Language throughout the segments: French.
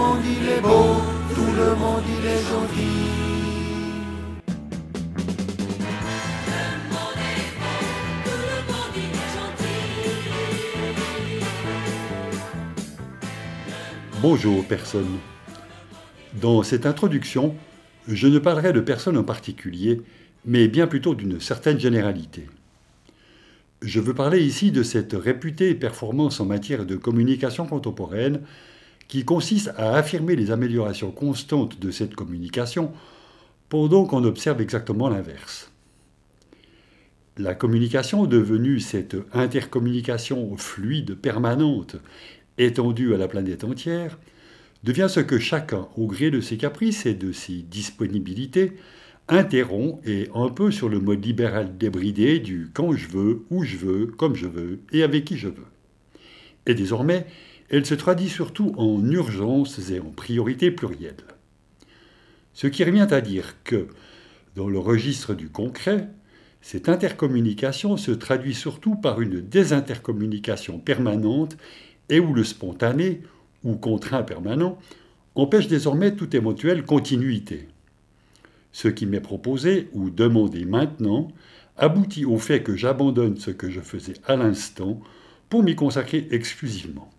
monde il est beau, tout le monde il est gentil. Bonjour personne. Dans cette introduction, je ne parlerai de personne en particulier, mais bien plutôt d'une certaine généralité. Je veux parler ici de cette réputée performance en matière de communication contemporaine qui consiste à affirmer les améliorations constantes de cette communication pendant qu'on observe exactement l'inverse. La communication devenue cette intercommunication fluide, permanente, étendue à la planète entière, devient ce que chacun, au gré de ses caprices et de ses disponibilités, interrompt et un peu sur le mode libéral débridé du quand je veux, où je veux, comme je veux et avec qui je veux. Et désormais, elle se traduit surtout en urgences et en priorités plurielles. Ce qui revient à dire que, dans le registre du concret, cette intercommunication se traduit surtout par une désintercommunication permanente et où le spontané, ou contraint permanent, empêche désormais toute éventuelle continuité. Ce qui m'est proposé ou demandé maintenant aboutit au fait que j'abandonne ce que je faisais à l'instant pour m'y consacrer exclusivement.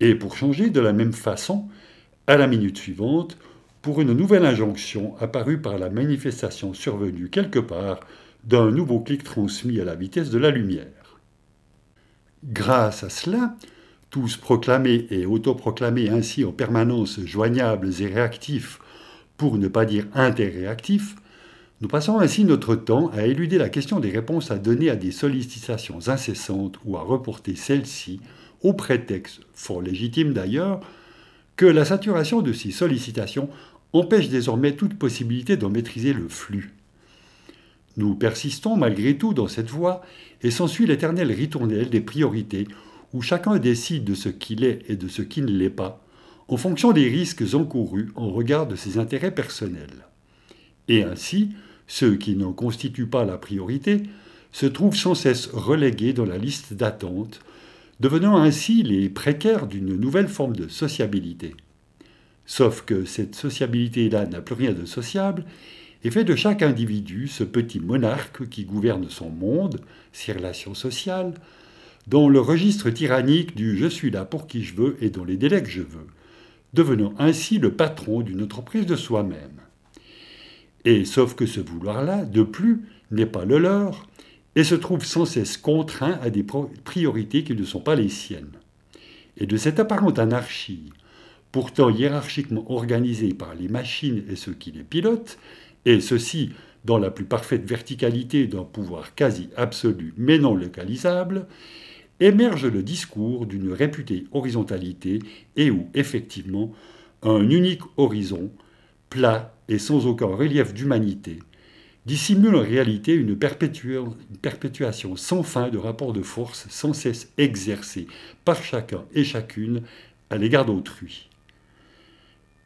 Et pour changer de la même façon, à la minute suivante, pour une nouvelle injonction apparue par la manifestation survenue quelque part d'un nouveau clic transmis à la vitesse de la lumière. Grâce à cela, tous proclamés et autoproclamés ainsi en permanence joignables et réactifs pour ne pas dire interréactif, nous passons ainsi notre temps à éluder la question des réponses à donner à des sollicitations incessantes ou à reporter celles-ci au prétexte, fort légitime d'ailleurs, que la saturation de ces sollicitations empêche désormais toute possibilité d'en maîtriser le flux. Nous persistons malgré tout dans cette voie et s'ensuit l'éternel ritournelle des priorités où chacun décide de ce qu'il est et de ce qui ne l'est pas, en fonction des risques encourus en regard de ses intérêts personnels. Et ainsi, ceux qui n'en constituent pas la priorité se trouvent sans cesse relégués dans la liste d'attente, devenant ainsi les précaires d'une nouvelle forme de sociabilité. Sauf que cette sociabilité-là n'a plus rien de sociable et fait de chaque individu ce petit monarque qui gouverne son monde, ses relations sociales, dans le registre tyrannique du je suis là pour qui je veux et dans les délais que je veux, devenant ainsi le patron d'une entreprise de soi-même. Et sauf que ce vouloir-là, de plus, n'est pas le leur, et se trouve sans cesse contraint à des priorités qui ne sont pas les siennes. Et de cette apparente anarchie, pourtant hiérarchiquement organisée par les machines et ceux qui les pilotent, et ceci dans la plus parfaite verticalité d'un pouvoir quasi absolu mais non localisable, émerge le discours d'une réputée horizontalité et où, effectivement, un unique horizon, plat et sans aucun relief d'humanité, dissimule en réalité une, perpétuation sans fin de rapports de force sans cesse exercés par chacun et chacune à l'égard d'autrui.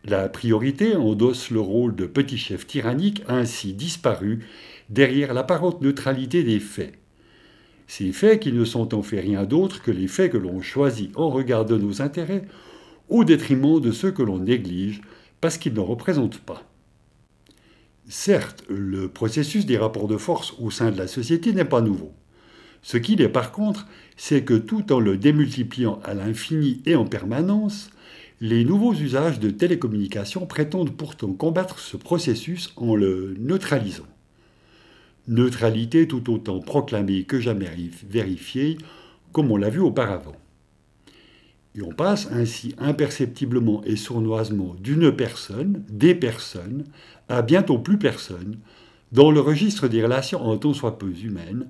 La priorité endosse le rôle de petit chef tyrannique ainsi disparu derrière l'apparente neutralité des faits ces faits qui ne sont en fait rien d'autre que les faits que l'on choisit en regard de nos intérêts au détriment de ceux que l'on néglige parce qu'ils ne représentent pas. Certes, le processus des rapports de force au sein de la société n'est pas nouveau. Ce qu'il est par contre, c'est que tout en le démultipliant à l'infini et en permanence, les nouveaux usages de télécommunications prétendent pourtant combattre ce processus en le neutralisant neutralité tout autant proclamée que jamais vérifiée, comme on l'a vu auparavant. Et on passe ainsi imperceptiblement et sournoisement d'une personne, des personnes, à bientôt plus personne, dans le registre des relations en tant soit peu humaines,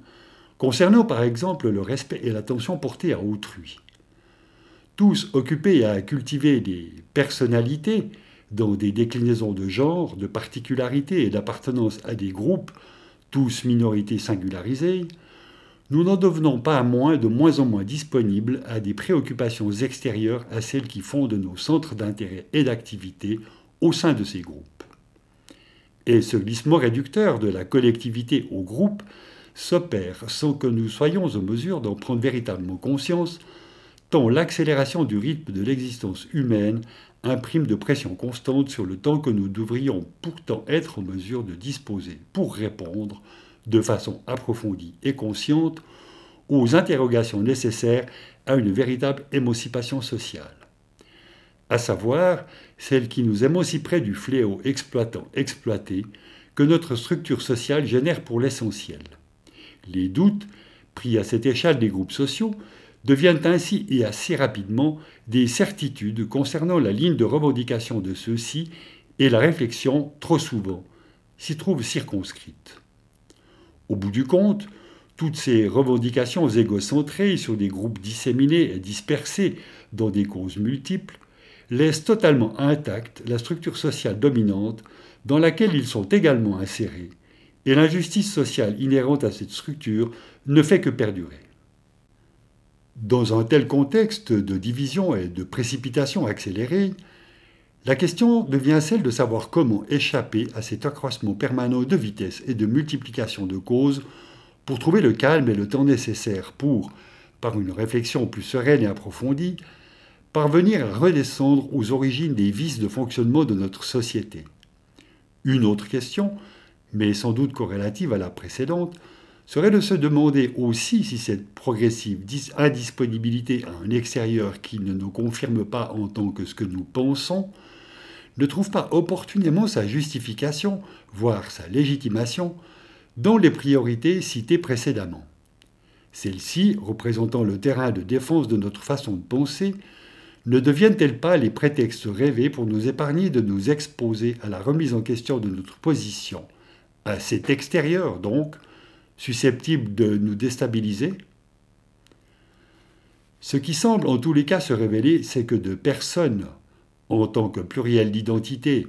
concernant par exemple le respect et l'attention portés à autrui. Tous occupés à cultiver des personnalités dans des déclinaisons de genre, de particularités et d'appartenance à des groupes tous minorités singularisées, nous n'en devenons pas moins de moins en moins disponibles à des préoccupations extérieures à celles qui fondent nos centres d'intérêt et d'activité au sein de ces groupes. Et ce glissement réducteur de la collectivité au groupe s'opère sans que nous soyons en mesure d'en prendre véritablement conscience, tant l'accélération du rythme de l'existence humaine imprime de pression constante sur le temps que nous devrions pourtant être en mesure de disposer pour répondre de façon approfondie et consciente aux interrogations nécessaires à une véritable émancipation sociale, à savoir celle qui nous émanciperait du fléau exploitant-exploité que notre structure sociale génère pour l'essentiel. Les doutes, pris à cette échelle des groupes sociaux, deviennent ainsi et assez rapidement des certitudes concernant la ligne de revendication de ceux-ci et la réflexion, trop souvent, s'y trouve circonscrite. Au bout du compte, toutes ces revendications égocentrées sur des groupes disséminés et dispersés dans des causes multiples laissent totalement intacte la structure sociale dominante dans laquelle ils sont également insérés, et l'injustice sociale inhérente à cette structure ne fait que perdurer. Dans un tel contexte de division et de précipitation accélérée, la question devient celle de savoir comment échapper à cet accroissement permanent de vitesse et de multiplication de causes pour trouver le calme et le temps nécessaires pour, par une réflexion plus sereine et approfondie, parvenir à redescendre aux origines des vices de fonctionnement de notre société. Une autre question, mais sans doute corrélative à la précédente, serait de se demander aussi si cette progressive indisponibilité à un extérieur qui ne nous confirme pas en tant que ce que nous pensons ne trouve pas opportunément sa justification, voire sa légitimation, dans les priorités citées précédemment. Celles-ci, représentant le terrain de défense de notre façon de penser, ne deviennent-elles pas les prétextes rêvés pour nous épargner de nous exposer à la remise en question de notre position, à cet extérieur donc, susceptible de nous déstabiliser? Ce qui semble en tous les cas se révéler, c'est que de personne en tant que pluriel d'identité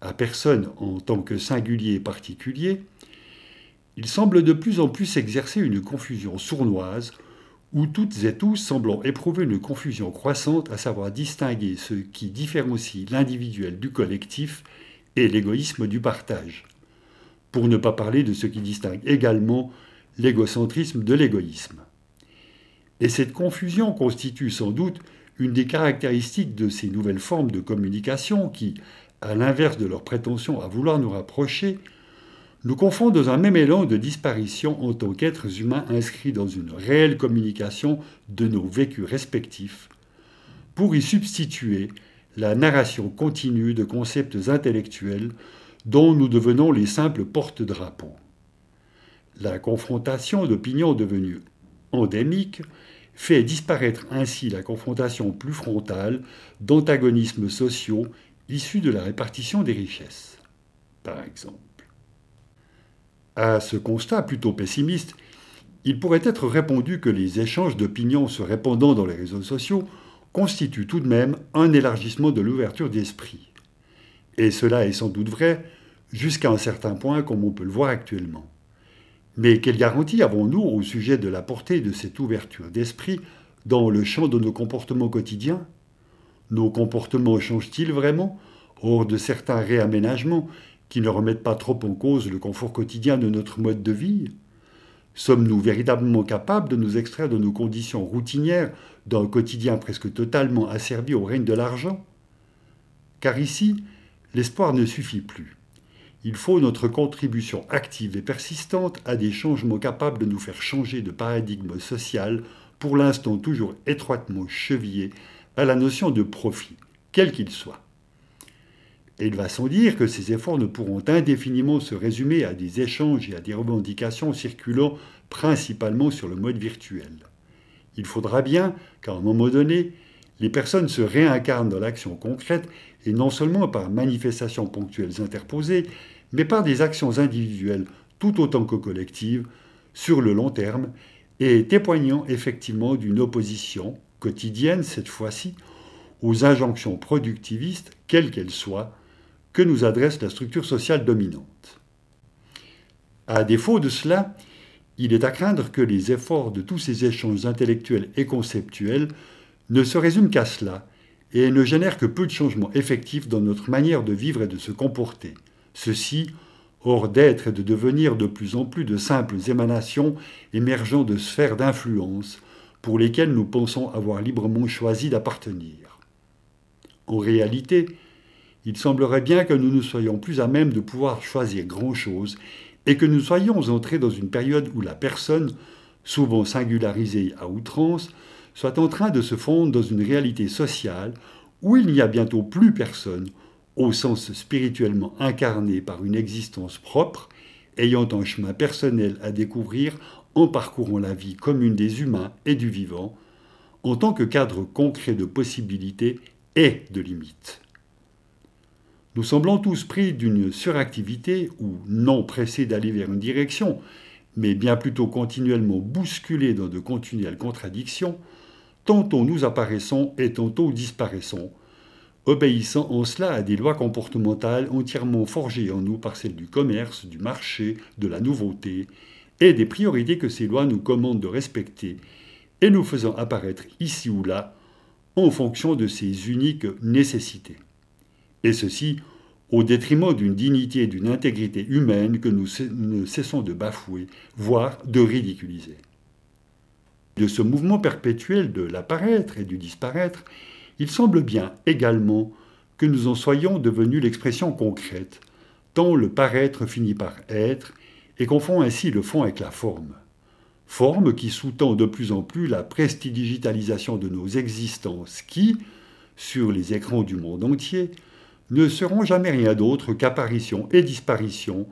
à personne en tant que singulier particulier, il semble de plus en plus s'exercer une confusion sournoise où toutes et tous semblent éprouver une confusion croissante à savoir distinguer ce qui différencie l'individuel du collectif et l'égoïsme du partage, pour ne pas parler de ce qui distingue également l'égocentrisme de l'égoïsme. Et cette confusion constitue sans doute une des caractéristiques de ces nouvelles formes de communication qui, à l'inverse de leur prétention à vouloir nous rapprocher, nous confondent dans un même élan de disparition en tant qu'êtres humains inscrits dans une réelle communication de nos vécus respectifs, pour y substituer la narration continue de concepts intellectuels dont nous devenons les simples porte-drapeaux. La confrontation d'opinions devenues endémiques fait disparaître ainsi la confrontation plus frontale d'antagonismes sociaux issus de la répartition des richesses, par exemple. À ce constat plutôt pessimiste, il pourrait être répondu que les échanges d'opinions se répandant dans les réseaux sociaux constituent tout de même un élargissement de l'ouverture d'esprit. Et cela est sans doute vrai jusqu'à un certain point comme on peut le voir actuellement. Mais quelle garantie avons-nous au sujet de la portée de cette ouverture d'esprit dans le champ de nos comportements quotidiens? Nos comportements changent-ils vraiment hors de certains réaménagements qui ne remettent pas trop en cause le confort quotidien de notre mode de vie? Sommes-nous véritablement capables de nous extraire de nos conditions routinières d'un quotidien presque totalement asservi au règne de l'argent? Car ici, l'espoir ne suffit plus. Il faut notre contribution active et persistante à des changements capables de nous faire changer de paradigme social, pour l'instant toujours étroitement chevillé à la notion de profit, quel qu'il soit. Et il va sans dire que ces efforts ne pourront indéfiniment se résumer à des échanges et à des revendications circulant principalement sur le mode virtuel. Il faudra bien qu'à un moment donné, les personnes se réincarnent dans l'action concrète et non seulement par manifestations ponctuelles interposées, mais par des actions individuelles tout autant que collectives sur le long terme et témoignant effectivement d'une opposition quotidienne cette fois-ci aux injonctions productivistes, quelles qu'elles soient, que nous adresse la structure sociale dominante. À défaut de cela, il est à craindre que les efforts de tous ces échanges intellectuels et conceptuels ne se résument qu'à cela et ne génèrent que peu de changements effectifs dans notre manière de vivre et de se comporter. Ceci, hors d'être et de devenir de plus en plus de simples émanations émergeant de sphères d'influence, pour lesquels nous pensons avoir librement choisi d'appartenir. En réalité, il semblerait bien que nous ne soyons plus à même de pouvoir choisir grand-chose et que nous soyons entrés dans une période où la personne, souvent singularisée à outrance, soit en train de se fondre dans une réalité sociale où il n'y a bientôt plus personne, au sens spirituellement incarné par une existence propre, ayant un chemin personnel à découvrir en parcourant la vie commune des humains et du vivant, en tant que cadre concret de possibilités et de limites. Nous semblons tous pris d'une suractivité ou non pressés d'aller vers une direction, mais bien plutôt continuellement bousculés dans de continuelles contradictions, tantôt nous apparaissons et tantôt disparaissons, obéissant en cela à des lois comportementales entièrement forgées en nous par celles du commerce, du marché, de la nouveauté, et des priorités que ces lois nous commandent de respecter, et nous faisant apparaître ici ou là en fonction de ces uniques nécessités. Et ceci au détriment d'une dignité et d'une intégrité humaine que nous ne cessons de bafouer, voire de ridiculiser. De ce mouvement perpétuel de l'apparaître et du disparaître, il semble bien également que nous en soyons devenus l'expression concrète, tant le paraître finit par être, et confond ainsi le fond avec la forme. Forme qui sous-tend de plus en plus la prestidigitalisation de nos existences qui, sur les écrans du monde entier, ne seront jamais rien d'autre qu'apparition et disparition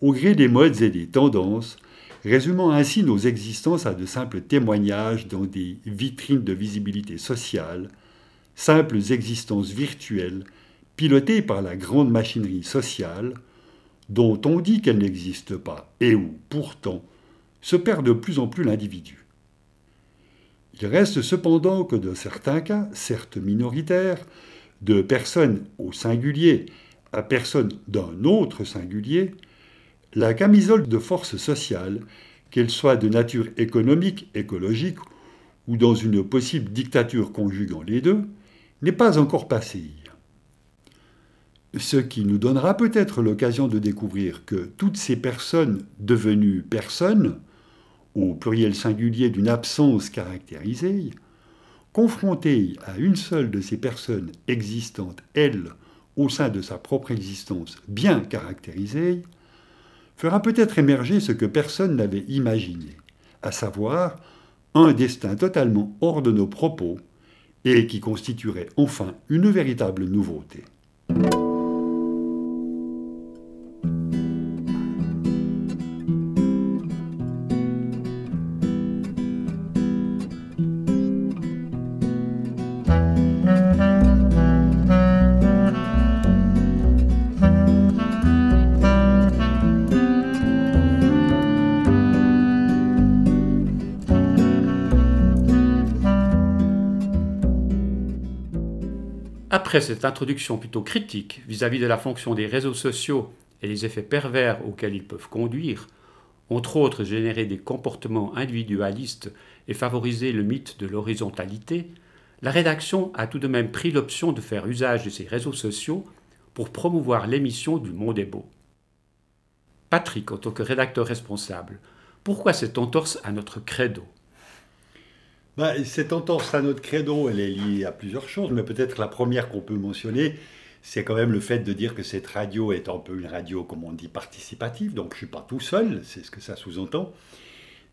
au gré des modes et des tendances, résumant ainsi nos existences à de simples témoignages dans des vitrines de visibilité sociale, simples existences virtuelles pilotées par la grande machinerie sociale, dont on dit qu'elle n'existe pas et où, pourtant, se perd de plus en plus l'individu. Il reste cependant que dans certains cas, certes minoritaires, de personnes au singulier à personne d'un autre singulier, la camisole de force sociale, qu'elle soit de nature économique, écologique ou dans une possible dictature conjuguant les deux, n'est pas encore passée. Ce qui nous donnera peut-être l'occasion de découvrir que toutes ces personnes devenues personnes, au pluriel singulier d'une absence caractérisée, confrontées à une seule de ces personnes existantes, elles, au sein de sa propre existence bien caractérisée, fera peut-être émerger ce que personne n'avait imaginé, à savoir un destin totalement hors de nos propos et qui constituerait enfin une véritable nouveauté. Après cette introduction plutôt critique vis-à-vis de la fonction des réseaux sociaux et les effets pervers auxquels ils peuvent conduire, entre autres générer des comportements individualistes et favoriser le mythe de l'horizontalité, la rédaction a tout de même pris l'option de faire usage de ces réseaux sociaux pour promouvoir l'émission du Monde est beau. Patrick, en tant que rédacteur responsable, pourquoi cette entorse à notre credo? Bah, cette entorse à notre credo, elle est liée à plusieurs choses, mais peut-être la première qu'on peut mentionner, c'est quand même le fait de dire que cette radio est un peu une radio, comme on dit, participative, donc je ne suis pas tout seul, c'est ce que ça sous-entend.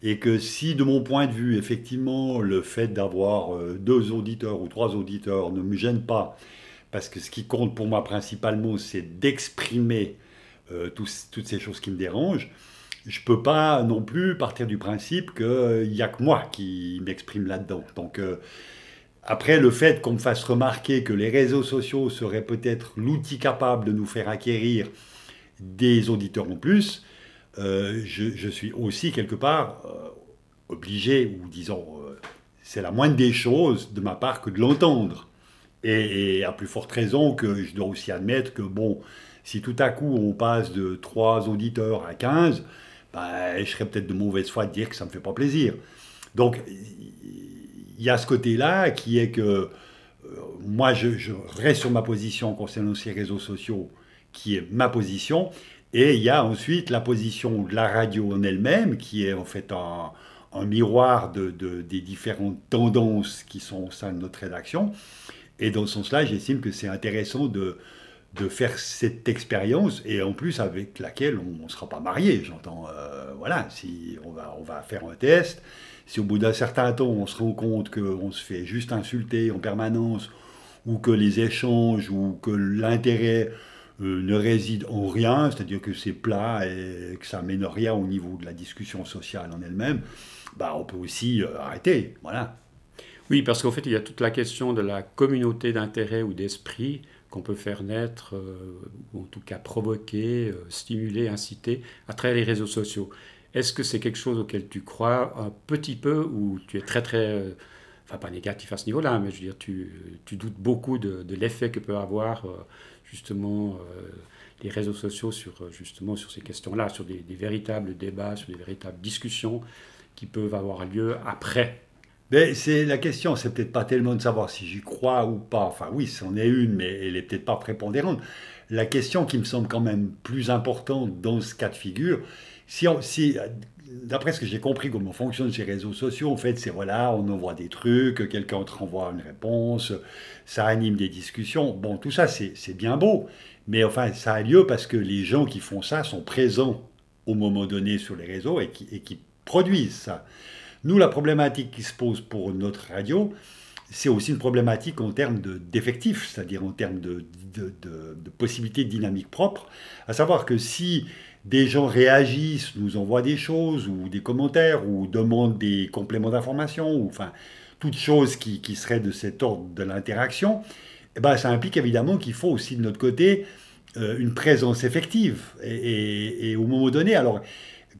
Et que si, de mon point de vue, effectivement, le fait d'avoir euh, deux auditeurs ou trois auditeurs ne me gêne pas, parce que ce qui compte pour moi principalement, c'est d'exprimer euh, toutes ces choses qui me dérangent, je ne peux pas non plus partir du principe qu'il n'y a que moi qui m'exprime là-dedans. Donc, euh, après, le fait qu'on me fasse remarquer que les réseaux sociaux seraient peut-être l'outil capable de nous faire acquérir des auditeurs en plus, euh, je, suis aussi quelque part euh, obligé, ou disons, c'est la moindre des choses de ma part que de l'entendre. Et, et, à plus forte raison que je dois aussi admettre que, bon, si tout à coup on passe de 3 auditeurs à 15, bah, je serais peut-être de mauvaise foi de dire que ça ne me fait pas plaisir. Donc, il y a ce côté-là qui est que euh, moi, je, reste sur ma position concernant ces réseaux sociaux, qui est ma position. Et il y a ensuite la position de la radio en elle-même, qui est en fait un, un miroir de, des différentes tendances qui sont au sein de notre rédaction. Et dans ce sens-là, j'estime que c'est intéressant de, de faire cette expérience et en plus avec laquelle on ne sera pas marié, j'entends. Euh, voilà, si on va, on va faire un test, si au bout d'un certain temps on se rend compte qu'on se fait juste insulter en permanence ou que les échanges ou que l'intérêt euh, ne réside en rien, c'est-à-dire que c'est plat et que ça mène rien au niveau de la discussion sociale en elle-même, bah, on peut aussi euh, arrêter. Voilà. Oui, parce qu'en fait, il y a toute la question de la communauté d'intérêt ou d'esprit qu'on peut faire naître, euh, ou en tout cas provoquer, stimuler, inciter à travers les réseaux sociaux. Est-ce que c'est quelque chose auquel tu crois un petit peu ou tu es très très, enfin pas négatif à ce niveau-là, mais je veux dire, tu, doutes beaucoup de, l'effet que peut avoir justement euh, les réseaux sociaux sur, euh, justement, sur ces questions-là, sur des, véritables débats, sur des véritables discussions qui peuvent avoir lieu après. Mais c'est la question, c'est peut-être pas tellement de savoir si j'y crois ou pas. Enfin oui, c'en est une, mais elle est peut-être pas prépondérante. La question qui me semble quand même plus importante dans ce cas de figure, si, d'après ce que j'ai compris comment fonctionnent ces réseaux sociaux, en fait, c'est voilà, on envoie des trucs, quelqu'un te renvoie une réponse, ça anime des discussions. Bon, tout ça, c'est bien beau, mais enfin, ça a lieu parce que les gens qui font ça sont présents au moment donné sur les réseaux et qui produisent ça. Nous, la problématique qui se pose pour notre radio, c'est aussi une problématique en termes d'effectifs, c'est-à-dire en termes de, de, de, de possibilités de dynamique propre, à savoir que si des gens réagissent, nous envoient des choses ou des commentaires ou demandent des compléments d'information ou enfin toutes choses qui, qui seraient de cet ordre de l'interaction, eh ben, ça implique évidemment qu'il faut aussi de notre côté euh, une présence effective. Et, au moment donné, alors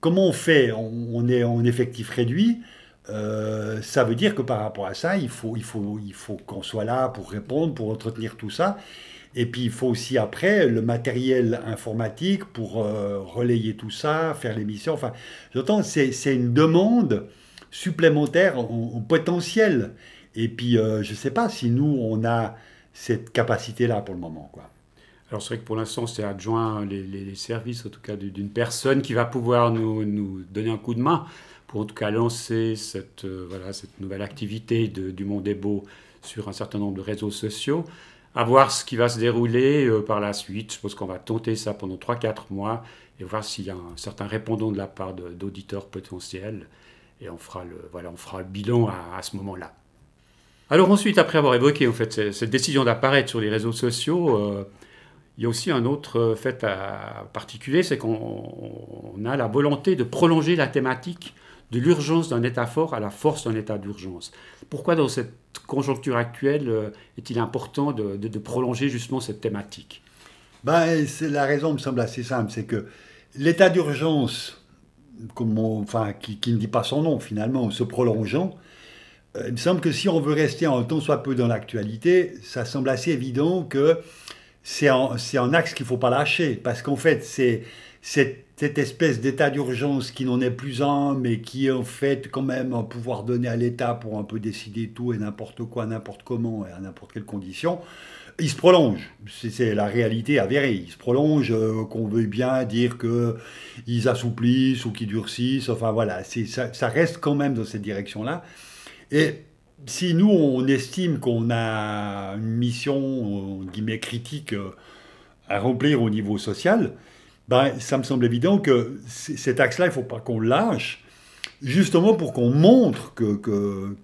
comment on fait on, est en effectif réduit. Euh, ça veut dire que par rapport à ça, il faut, qu'on soit là pour répondre, pour entretenir tout ça. Et puis il faut aussi après le matériel informatique pour euh, relayer tout ça, faire l'émission. Enfin, j'entends, c'est, une demande supplémentaire en, potentiel. Et puis euh, je ne sais pas si nous, on a cette capacité-là pour le moment. Quoi. Alors c'est vrai que pour l'instant, c'est adjoint les, services, en tout cas d'une personne qui va pouvoir nous, nous, donner un coup de main pour en tout cas lancer cette, euh, voilà, cette nouvelle activité du Monde est beau sur un certain nombre de réseaux sociaux à voir ce qui va se dérouler euh, par la suite. Je pense qu'on va tenter ça pendant 3-4 mois et voir s'il y a un certain répondant de la part d'auditeurs potentiels. Et on fera le, voilà, on fera le bilan à, ce moment-là. Alors ensuite, après avoir évoqué en fait, cette, décision d'apparaître sur les réseaux sociaux, euh, il y a aussi un autre fait à particulier, c'est qu'on a la volonté de prolonger la thématique de l'urgence d'un état fort à la force d'un état d'urgence. Pourquoi dans cette conjoncture actuelle euh, est-il important de, prolonger justement cette thématique? Ben, La raison me semble assez simple, c'est que l'état d'urgence, enfin, qui, ne dit pas son nom finalement, se prolongeant, euh, il me semble que si on veut rester un temps soit peu dans l'actualité, ça semble assez évident que c'est un, un axe qu'il ne faut pas lâcher, parce qu'en fait, c'est cette espèce d'état d'urgence qui n'en est plus un, mais qui est en fait quand même un pouvoir donné à l'État pour un peu décider tout et n'importe quoi, n'importe comment et à n'importe quelle condition, il se prolonge. C'est la réalité avérée. Il se prolonge, euh, qu'on veuille bien dire qu'ils assouplissent ou qu'ils durcissent. Enfin voilà, ça, ça reste quand même dans cette direction-là. Et si nous, on estime qu'on a une mission, guillemets, critique euh, à remplir au niveau social, ben, ça me semble évident que cet axe-là, il ne faut pas qu'on lâche, justement pour qu'on montre que,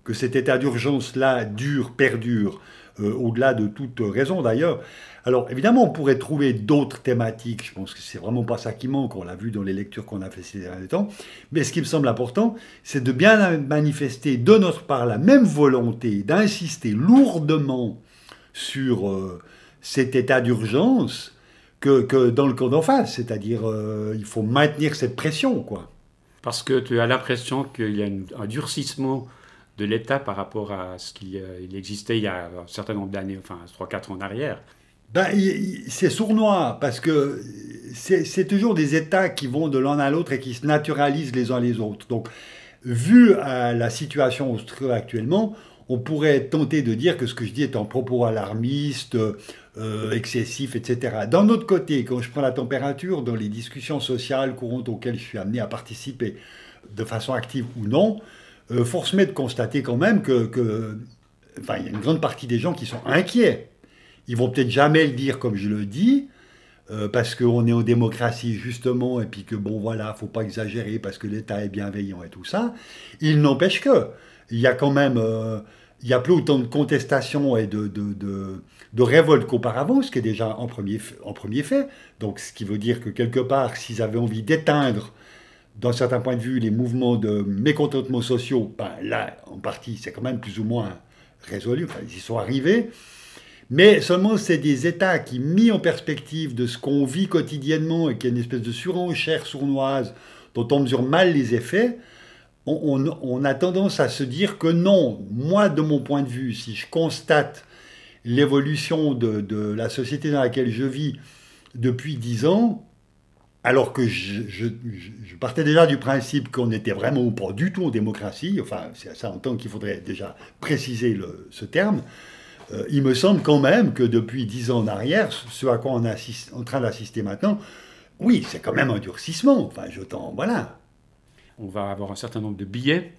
que, cet état d'urgence-là dure, perdure, euh, au-delà de toute raison d'ailleurs. Alors évidemment, on pourrait trouver d'autres thématiques, je pense que c'est vraiment pas ça qui manque, on l'a vu dans les lectures qu'on a fait ces derniers temps, mais ce qui me semble important, c'est de bien manifester de notre part la même volonté d'insister lourdement sur euh, cet état d'urgence, que, dans le camp d'en face, c'est-à-dire euh, il faut maintenir cette pression, quoi. Parce que tu as l'impression qu'il y a un durcissement de l'État par rapport à ce qu'il existait il y a un certain nombre d'années, enfin 3-4 ans en arrière. Ben, c'est sournois, parce que c'est toujours des États qui vont de l'un à l'autre et qui se naturalisent les uns les autres. Donc, vu à la situation actuellement, on pourrait tenter de dire que ce que je dis est un propos alarmiste, euh, excessif, etc. D'un autre côté, quand je prends la température dans les discussions sociales courantes auxquelles je suis amené à participer, de façon active ou non, euh, force m'est de constater quand même que, enfin, il y a une grande partie des gens qui sont inquiets. Ils vont peut-être jamais le dire comme je le dis, euh, parce qu'on est en démocratie justement, et puis que bon voilà, faut pas exagérer parce que l'État est bienveillant et tout ça. Il n'empêche que il y a quand même, euh, y a plus autant de contestations et de, de, de, de révolte qu'auparavant, ce qui est déjà en premier, en premier fait. Donc ce qui veut dire que quelque part, s'ils avaient envie d'éteindre d'un certain point de vue, les mouvements de mécontentement sociaux, ben là, en partie, c'est quand même plus ou moins résolu, enfin, ils y sont arrivés. Mais seulement, c'est des États qui, mis en perspective de ce qu'on vit quotidiennement et qui est une espèce de surenchère sournoise dont on mesure mal les effets, on, a tendance à se dire que non, moi, de mon point de vue, si je constate l'évolution de, la société dans laquelle je vis depuis dix ans, alors que je, partais déjà du principe qu'on n'était vraiment pas du tout en démocratie, enfin c'est à ça en tant qu'il faudrait déjà préciser ce terme, euh, il me semble quand même que depuis dix ans en arrière, ce à quoi on est en train d'assister maintenant, oui, c'est quand même un durcissement, enfin je t'en... voilà. On va avoir un certain nombre de billets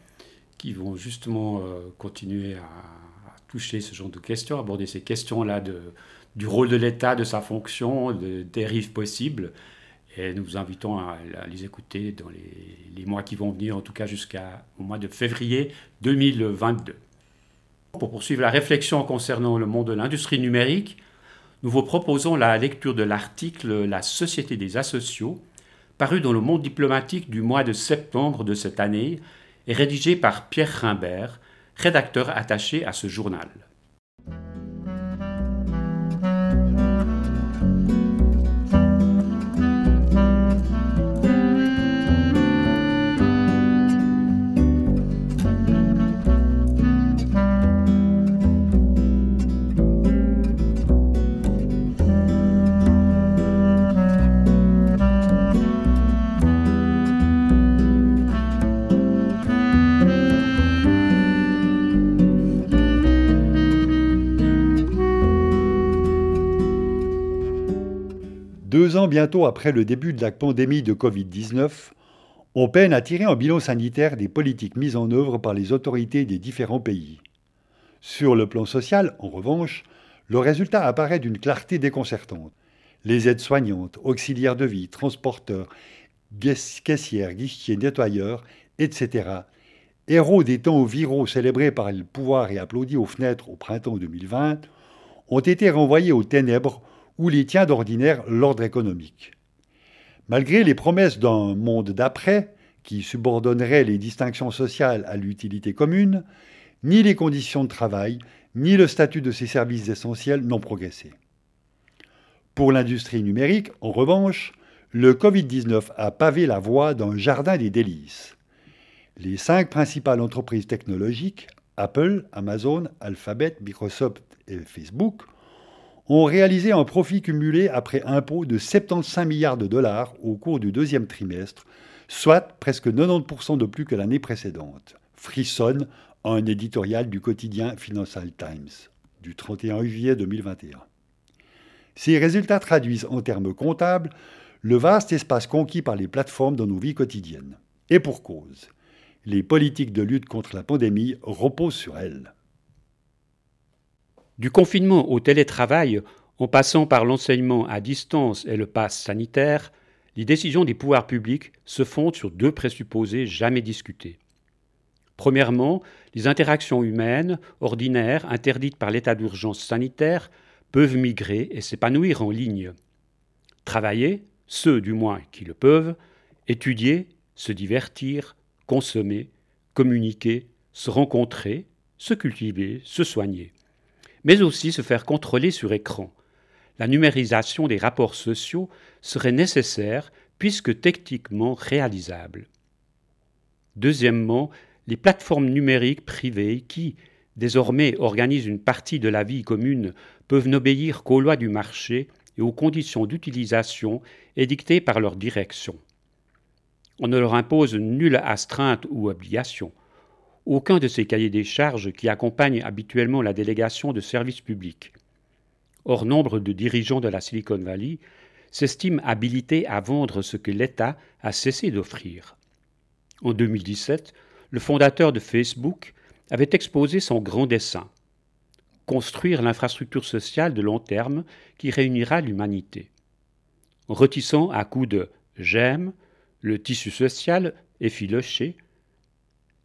qui vont justement euh, continuer à, toucher ce genre de questions, aborder ces questions-là du rôle de l'État, de sa fonction, de dérives possibles. Et nous vous invitons à, les écouter dans les, mois qui vont venir, en tout cas jusqu'au mois de février 2022. Pour poursuivre la réflexion concernant le monde de l'industrie numérique, nous vous proposons la lecture de l'article La Société des asociaux, paru dans le monde diplomatique du mois de septembre de cette année et rédigé par Pierre Rimbert, rédacteur attaché à ce journal. Deux ans bientôt après le début de la pandémie de Covid-19, on peine à tirer un bilan sanitaire des politiques mises en œuvre par les autorités des différents pays. Sur le plan social, en revanche, le résultat apparaît d'une clarté déconcertante. Les aides-soignantes, auxiliaires de vie, transporteurs, caissières, guichetiers, nettoyeurs, etc., héros des temps viraux célébrés par le pouvoir et applaudis aux fenêtres au printemps 2020, ont été renvoyés aux ténèbres où les tient d'ordinaire l'ordre économique. Malgré les promesses d'un monde d'après, qui subordonnerait les distinctions sociales à l'utilité commune, ni les conditions de travail, ni le statut de ces services essentiels n'ont progressé. Pour l'industrie numérique, en revanche, le Covid-19 a pavé la voie d'un jardin des délices. Les cinq principales entreprises technologiques, Apple, Amazon, Alphabet, Microsoft et Facebook, ont réalisé un profit cumulé après impôt de 75 milliards de dollars au cours du deuxième trimestre, soit presque 90% de plus que l'année précédente. Frissonne un éditorial du quotidien Financial Times du 31 juillet 2021. Ces résultats traduisent en termes comptables le vaste espace conquis par les plateformes dans nos vies quotidiennes. Et pour cause, les politiques de lutte contre la pandémie reposent sur elles. Du confinement au télétravail, en passant par l'enseignement à distance et le pass sanitaire, les décisions des pouvoirs publics se fondent sur deux présupposés jamais discutés. Premièrement, les interactions humaines, ordinaires, interdites par l'état d'urgence sanitaire, peuvent migrer et s'épanouir en ligne. Travailler, ceux du moins qui le peuvent, étudier, se divertir, consommer, communiquer, se rencontrer, se cultiver, se soigner mais aussi se faire contrôler sur écran. La numérisation des rapports sociaux serait nécessaire puisque techniquement réalisable. Deuxièmement, les plateformes numériques privées qui, désormais, organisent une partie de la vie commune peuvent n'obéir qu'aux lois du marché et aux conditions d'utilisation édictées par leur direction. On ne leur impose nulle astreinte ou obligation. Aucun de ces cahiers des charges qui accompagnent habituellement la délégation de services publics. Or, nombre de dirigeants de la Silicon Valley s'estiment habilités à vendre ce que l'État a cessé d'offrir. En 2017, le fondateur de Facebook avait exposé son grand dessein construire l'infrastructure sociale de long terme qui réunira l'humanité. En retissant à coups de j'aime le tissu social effiloché,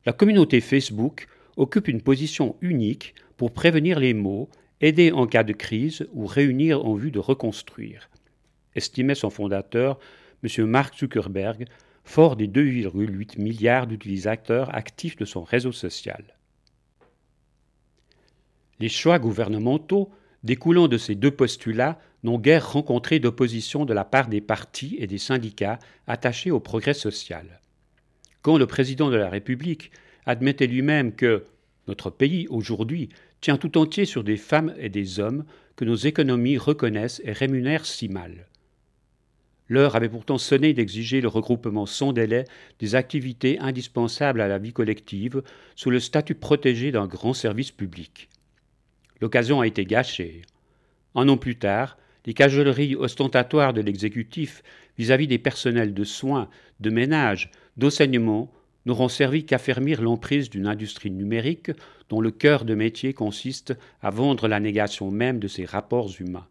la communauté Facebook occupe une position unique pour prévenir les maux, aider en cas de crise ou réunir en vue de reconstruire, estimait son fondateur, M. Mark Zuckerberg, fort des 2,8 milliards d'utilisateurs actifs de son réseau social. Les choix gouvernementaux découlant de ces deux postulats n'ont guère rencontré d'opposition de la part des partis et des syndicats attachés au progrès social. Quand le président de la République admettait lui-même que notre pays, aujourd'hui, tient tout entier sur des femmes et des hommes que nos économies reconnaissent et rémunèrent si mal. L'heure avait pourtant sonné d'exiger le regroupement sans délai des activités indispensables à la vie collective sous le statut protégé d'un grand service public. L'occasion a été gâchée. Un an plus tard, les cajoleries ostentatoires de l'exécutif vis-à-vis des personnels de soins, de ménage, d'enseignement n'auront servi qu'à fermir l'emprise d'une industrie numérique dont le cœur de métier consiste à vendre la négation même de ses rapports humains,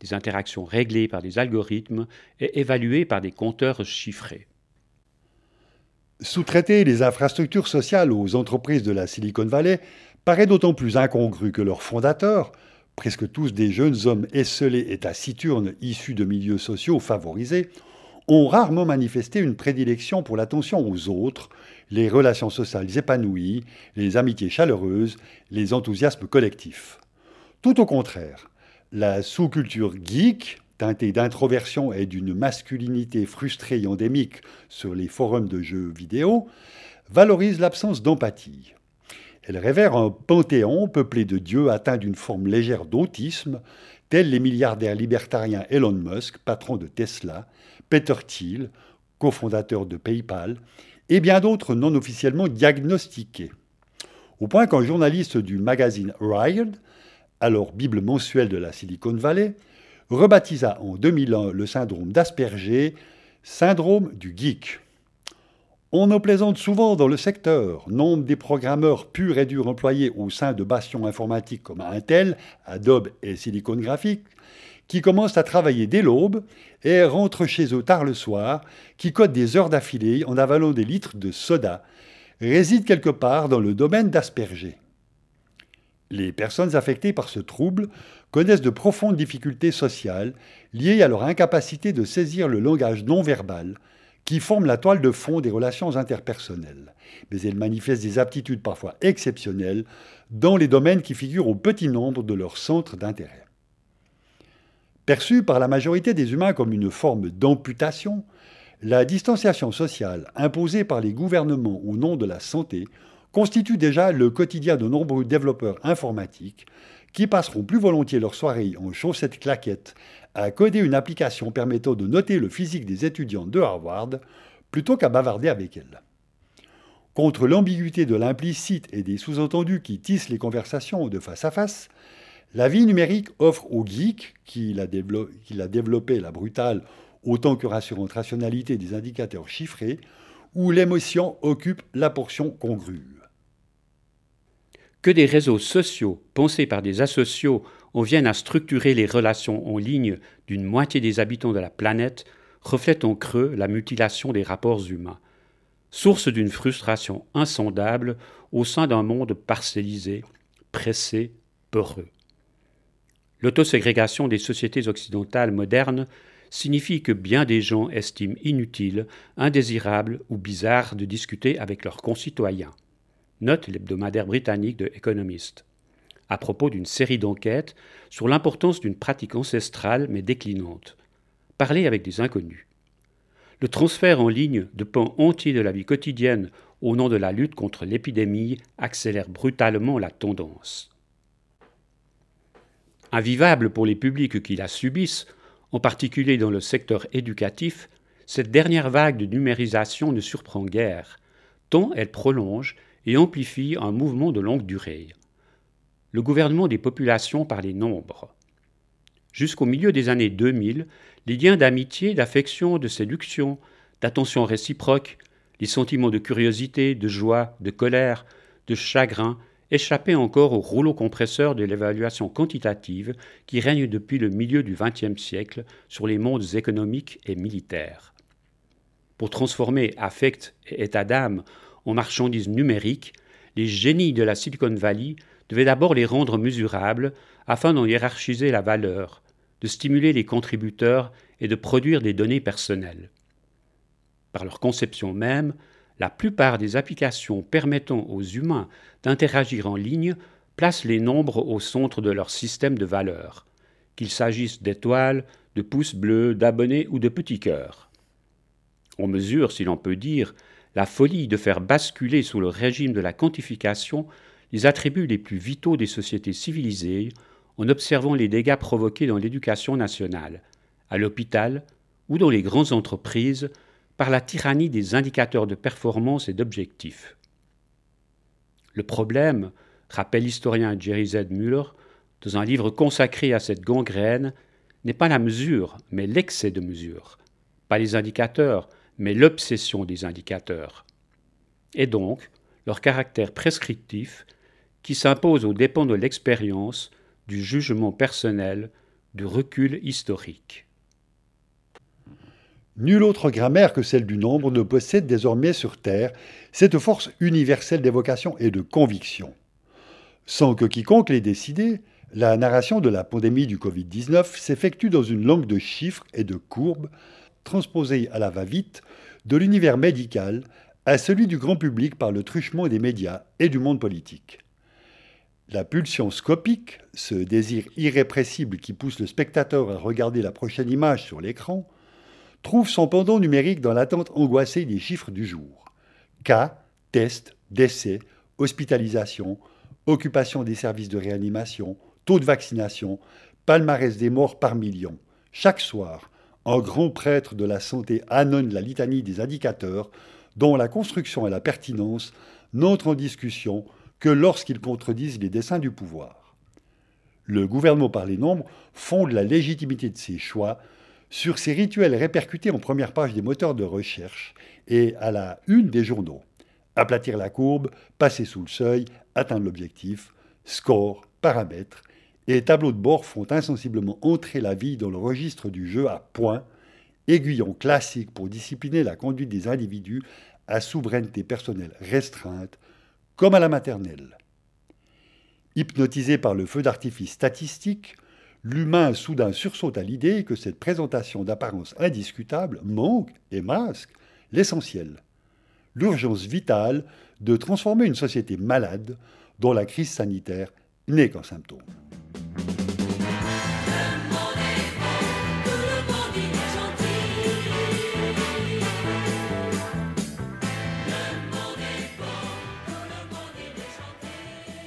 des interactions réglées par des algorithmes et évaluées par des compteurs chiffrés. Sous-traiter les infrastructures sociales aux entreprises de la Silicon Valley paraît d'autant plus incongru que leurs fondateurs, presque tous des jeunes hommes esselés et taciturnes issus de milieux sociaux favorisés, ont rarement manifesté une prédilection pour l'attention aux autres, les relations sociales épanouies, les amitiés chaleureuses, les enthousiasmes collectifs. Tout au contraire, la sous-culture geek, teintée d'introversion et d'une masculinité frustrée et endémique sur les forums de jeux vidéo, valorise l'absence d'empathie. Elle révère un panthéon peuplé de dieux atteints d'une forme légère d'autisme, tels les milliardaires libertariens Elon Musk, patron de Tesla, Peter Thiel, cofondateur de PayPal, et bien d'autres non officiellement diagnostiqués. Au point qu'un journaliste du magazine Riot, alors Bible mensuelle de la Silicon Valley, rebaptisa en 2001 le syndrome d'Asperger syndrome du geek. On en plaisante souvent dans le secteur. Nombre des programmeurs purs et durs employés au sein de bastions informatiques comme Intel, Adobe et Silicon Graphics, qui commencent à travailler dès l'aube et rentrent chez eux tard le soir, qui codent des heures d'affilée en avalant des litres de soda, résident quelque part dans le domaine d'Asperger. Les personnes affectées par ce trouble connaissent de profondes difficultés sociales liées à leur incapacité de saisir le langage non verbal, qui forment la toile de fond des relations interpersonnelles, mais elles manifestent des aptitudes parfois exceptionnelles dans les domaines qui figurent au petit nombre de leurs centres d'intérêt. Perçue par la majorité des humains comme une forme d'amputation, la distanciation sociale imposée par les gouvernements au nom de la santé constitue déjà le quotidien de nombreux développeurs informatiques qui passeront plus volontiers leur soirée en chaussettes claquettes à coder une application permettant de noter le physique des étudiants de Harvard plutôt qu'à bavarder avec elles. Contre l'ambiguïté de l'implicite et des sous-entendus qui tissent les conversations de face à face, la vie numérique offre aux geeks, qui l'a développé la brutale autant que rassurante rationalité des indicateurs chiffrés, où l'émotion occupe la portion congrue. Que des réseaux sociaux pensés par des asociaux on vienne à structurer les relations en ligne d'une moitié des habitants de la planète reflète en creux la mutilation des rapports humains, source d'une frustration insondable au sein d'un monde parcellisé, pressé, peureux. L'autoségrégation des sociétés occidentales modernes signifie que bien des gens estiment inutile, indésirable ou bizarre de discuter avec leurs concitoyens. Note l'hebdomadaire britannique de Economist à propos d'une série d'enquêtes sur l'importance d'une pratique ancestrale mais déclinante. Parler avec des inconnus. Le transfert en ligne de pans entiers de la vie quotidienne au nom de la lutte contre l'épidémie accélère brutalement la tendance. Invivable pour les publics qui la subissent, en particulier dans le secteur éducatif, cette dernière vague de numérisation ne surprend guère, tant elle prolonge et amplifie un mouvement de longue durée le gouvernement des populations par les nombres. Jusqu'au milieu des années 2000, les liens d'amitié, d'affection, de séduction, d'attention réciproque, Les sentiments de curiosité, de joie, de colère, de chagrin échappaient encore au rouleau compresseur de l'évaluation quantitative qui règne depuis le milieu du XXe siècle sur les mondes économiques et militaires. Pour transformer affect et état d'âme en marchandises numériques, les génies de la Silicon Valley devaient d'abord les rendre mesurables afin d'en hiérarchiser la valeur, de stimuler les contributeurs et de produire des données personnelles. Par leur conception même, la plupart des applications permettant aux humains d'interagir en ligne placent les nombres au centre de leur système de valeurs, qu'il s'agisse d'étoiles, de pouces bleus, d'abonnés ou de petits cœurs. On mesure, si l'on peut dire, la folie de faire basculer sous le régime de la quantification les attributs les plus vitaux des sociétés civilisées en observant les dégâts provoqués dans l'éducation nationale, à l'hôpital ou dans les grandes entreprises par la tyrannie des indicateurs de performance et d'objectifs. Le problème, rappelle l'historien Jerry Z. Muller dans un livre consacré à cette gangrène, n'est pas la mesure, mais l'excès de mesure, pas les indicateurs, mais l'obsession des indicateurs. Et donc, leur caractère prescriptif qui s'impose aux dépens de l'expérience, du jugement personnel, du recul historique. Nulle autre grammaire que celle du nombre ne possède désormais sur Terre cette force universelle d'évocation et de conviction. Sans que quiconque l'ait décidé, la narration de la pandémie du Covid-19 s'effectue dans une langue de chiffres et de courbes, transposée à la va-vite de l'univers médical à celui du grand public par le truchement des médias et du monde politique. La pulsion scopique, ce désir irrépressible qui pousse le spectateur à regarder la prochaine image sur l'écran, trouve son pendant numérique dans l'attente angoissée des chiffres du jour. Cas, tests, décès, hospitalisation, occupation des services de réanimation, taux de vaccination, palmarès des morts par million. Chaque soir, un grand prêtre de la santé annonce la litanie des indicateurs dont la construction et la pertinence n'entrent en discussion que lorsqu'ils contredisent les desseins du pouvoir. Le gouvernement par les nombres fonde la légitimité de ses choix sur ces rituels répercutés en première page des moteurs de recherche et à la une des journaux. Aplatir la courbe, passer sous le seuil, atteindre l'objectif, score, paramètres, et tableaux de bord font insensiblement entrer la vie dans le registre du jeu à points, aiguillon classique pour discipliner la conduite des individus à souveraineté personnelle restreinte, comme à la maternelle. Hypnotisé par le feu d'artifice statistique, l'humain soudain sursaute à l'idée que cette présentation d'apparence indiscutable manque et masque l'essentiel, l'urgence vitale de transformer une société malade dont la crise sanitaire n'est qu'un symptôme.